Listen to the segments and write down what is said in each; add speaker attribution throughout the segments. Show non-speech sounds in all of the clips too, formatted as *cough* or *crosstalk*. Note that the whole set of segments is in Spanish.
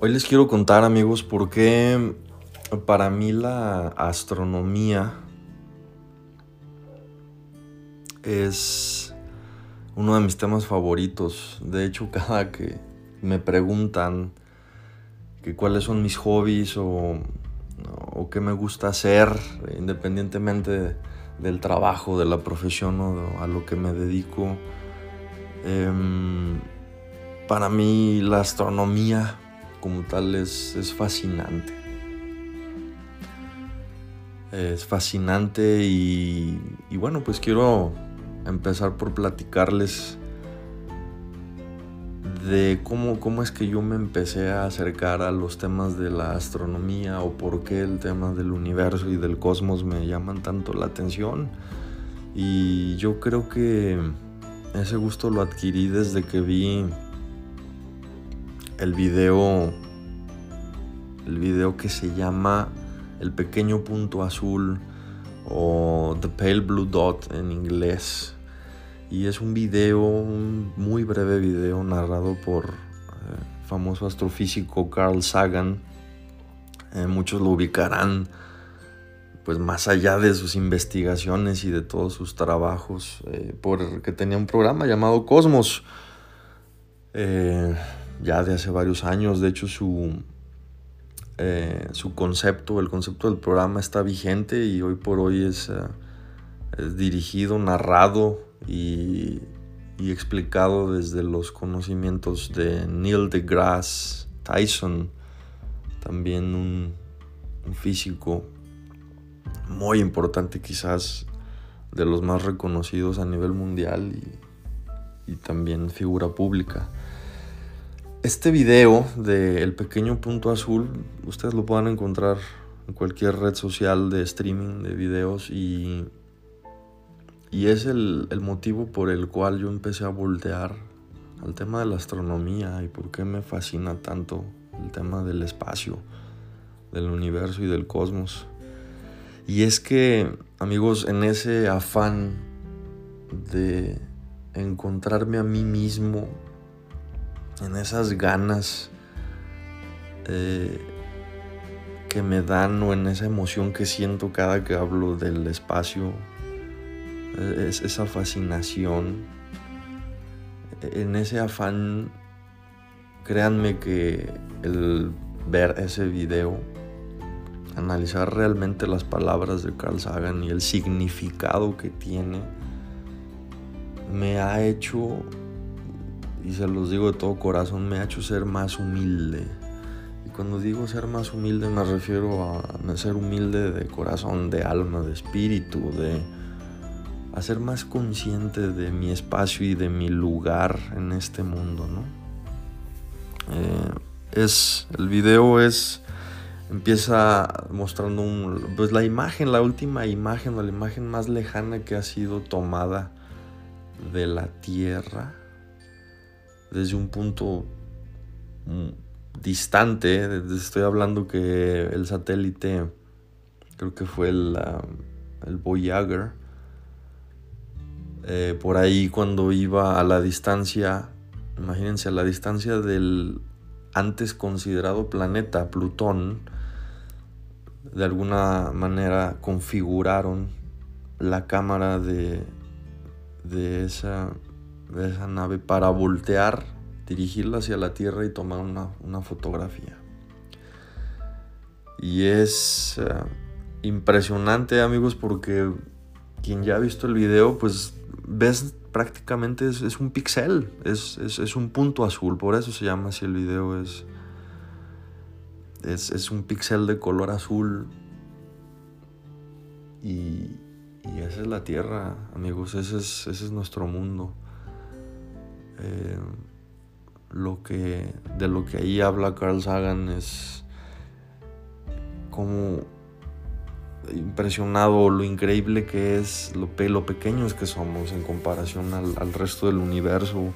Speaker 1: Hoy les quiero contar amigos por qué para mí la astronomía es uno de mis temas favoritos. De hecho, *laughs* cada que me preguntan que cuáles son mis hobbies o, qué me gusta hacer, independientemente del trabajo, de la profesión o a lo que me dedico, em, para mí la astronomía como tal es, es fascinante. Es fascinante y, bueno, pues quiero empezar por platicarles de cómo, cómo es que yo me empecé a acercar a los temas de la astronomía o por qué el tema del universo y del cosmos me llaman tanto la atención. Y yo creo que ese gusto lo adquirí desde que vi el video el video que se llama El pequeño punto azul o The Pale Blue Dot en inglés y es un video, un muy breve video narrado por eh, famoso astrofísico Carl Sagan. Eh, muchos lo ubicarán pues más allá de sus investigaciones y de todos sus trabajos, eh, porque tenía un programa llamado Cosmos, ya de hace varios años, de hecho su, su concepto, el concepto del programa está vigente y hoy por hoy es, es dirigido, narrado y, explicado desde los conocimientos de Neil deGrasse Tyson, también un, físico muy importante quizás de los más reconocidos a nivel mundial y también figura pública. Este video de El pequeño punto azul, ustedes lo pueden encontrar en cualquier red social de streaming de videos y y es el, motivo por el cual yo empecé a voltear al tema de la astronomía y por qué me fascina tanto el tema del espacio, del universo y del cosmos. Y es que, amigos, en ese afán de encontrarme a mí mismo, en esas ganas eh, que me dan o en esa emoción que siento cada que hablo del espacio es esa fascinación, en ese afán, créanme que el ver ese video, analizar realmente las palabras de Carl Sagan y el significado que tiene, me ha hecho, y se los digo de todo corazón, me ha hecho ser más humilde. Y cuando digo ser más humilde me refiero a ser humilde de corazón, de alma, de espíritu, de a ser más consciente de mi espacio y de mi lugar en este mundo, ¿no? Eh, es, el video es, empieza mostrando pues la imagen, la última imagen o la imagen más lejana que ha sido tomada de la Tierra desde un punto mm, distante, estoy hablando que el satélite, creo que fue el, el Voyager, eh, por ahí cuando iba a la distancia, imagínense, a la distancia del antes considerado planeta Plutón, de alguna manera configuraron la cámara de, de, esa, de esa nave para voltear, dirigirla hacia la Tierra y tomar una, fotografía. Y es eh, impresionante amigos porque quien ya ha visto el video pues ves prácticamente es, un pixel, es, un punto azul, por eso se llama así el video, es, es, un pixel de color azul y, esa es la Tierra, amigos, es, ese es nuestro mundo. Eh, lo que, de lo que ahí habla Carl Sagan es como impresionado lo increíble que es, lo, lo pequeños que somos en comparación al, resto del universo.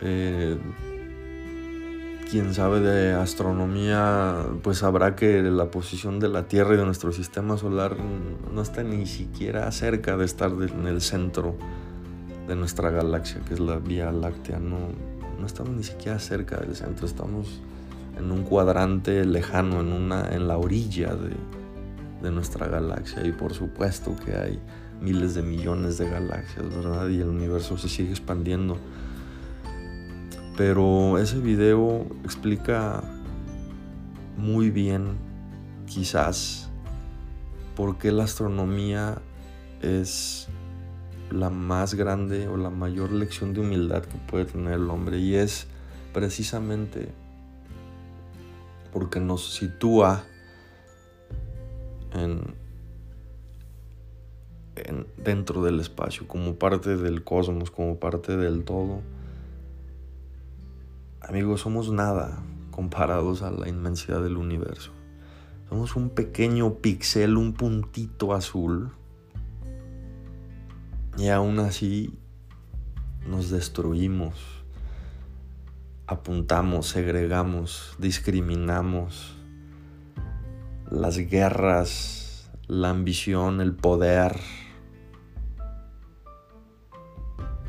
Speaker 1: Eh, quien sabe de astronomía, pues sabrá que la posición de la Tierra y de nuestro sistema solar no está ni siquiera cerca de estar en el centro de nuestra galaxia, que es la Vía Láctea. No, no estamos ni siquiera cerca del centro, estamos en un cuadrante lejano, en, una, en la orilla de, de nuestra galaxia. Y por supuesto que hay miles de millones de galaxias, ¿verdad? Y el universo se sigue expandiendo. Pero ese video explica muy bien, quizás, por qué la astronomía es la más grande o la mayor lección de humildad que puede tener el hombre. Y es precisamente porque nos sitúa en, dentro del espacio, como parte del cosmos, como parte del todo. Amigos, somos nada comparados a la inmensidad del universo. Somos un pequeño pixel, un puntito azul. Y aún así nos destruimos, apuntamos, segregamos, discriminamos. Las guerras, la ambición, el poder,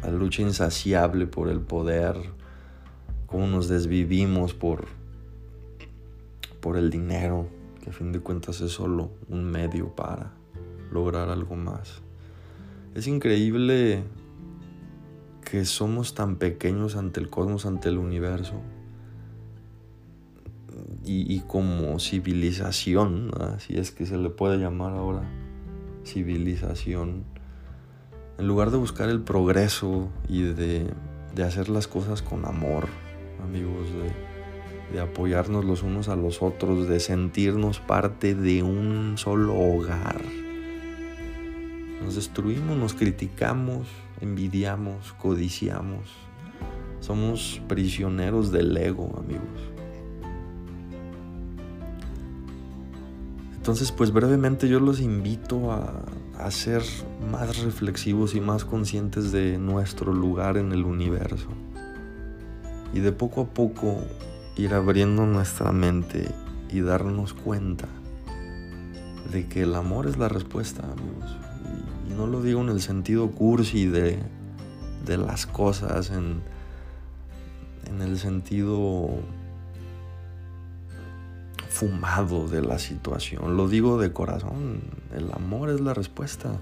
Speaker 1: la lucha insaciable por el poder, cómo nos desvivimos por, por el dinero, que a fin de cuentas es solo un medio para lograr algo más. Es increíble que somos tan pequeños ante el cosmos, ante el universo. Y, como civilización, si es que se le puede llamar ahora civilización, en lugar de buscar el progreso y de, hacer las cosas con amor, amigos, de, de, apoyarnos los unos a los otros, de sentirnos parte de un solo hogar. Nos destruimos, nos criticamos, envidiamos, codiciamos. Somos prisioneros del ego, amigos. Entonces, pues brevemente yo los invito a, a ser más reflexivos y más conscientes de nuestro lugar en el universo. Y de poco a poco ir abriendo nuestra mente y darnos cuenta de que el amor es la respuesta, amigos. No lo digo en el sentido cursi de, de las cosas, en, en el sentido fumado de la situación. Lo digo de corazón, el amor es la respuesta.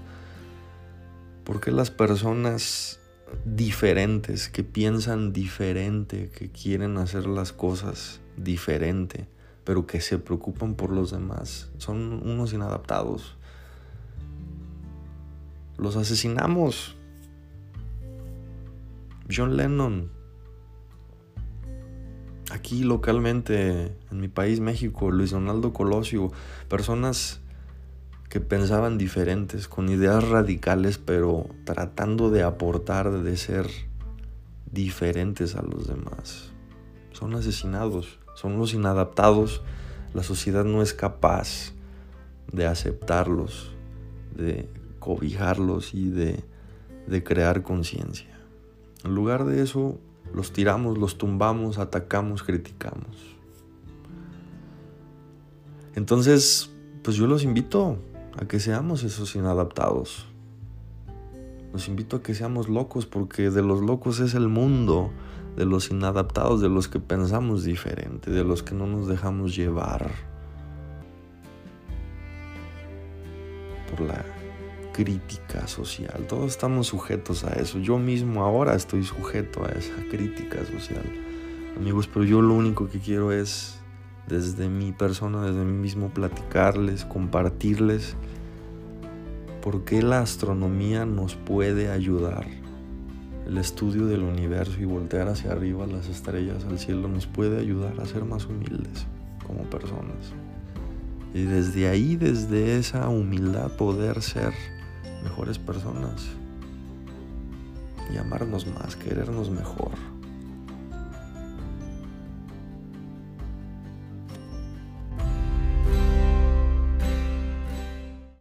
Speaker 1: Porque las personas diferentes, que piensan diferente, que quieren hacer las cosas diferente, pero que se preocupan por los demás, son unos inadaptados. Los asesinamos. John Lennon aquí localmente, en mi país, México, Luis Donaldo Colosio, personas que pensaban diferentes, con ideas radicales, pero tratando de aportar, de ser diferentes a los demás. Son asesinados, son los inadaptados. La sociedad no es capaz de aceptarlos, de cobijarlos y de, de crear conciencia. En lugar de eso, los tiramos, los tumbamos, atacamos, criticamos. Entonces, pues yo los invito a que seamos esos inadaptados. Los invito a que seamos locos porque de los locos es el mundo, de los inadaptados, de los que pensamos diferente, de los que no nos dejamos llevar por la crítica social. Todos estamos sujetos a eso. Yo mismo ahora estoy sujeto a esa crítica social. Amigos, pero yo lo único que quiero es, desde mi persona, desde mí mismo, platicarles, compartirles por qué la astronomía nos puede ayudar. El estudio del universo y voltear hacia arriba las estrellas al cielo nos puede ayudar a ser más humildes como personas. Y desde ahí, desde esa humildad, poder ser mejores personas y amarnos más, querernos mejor.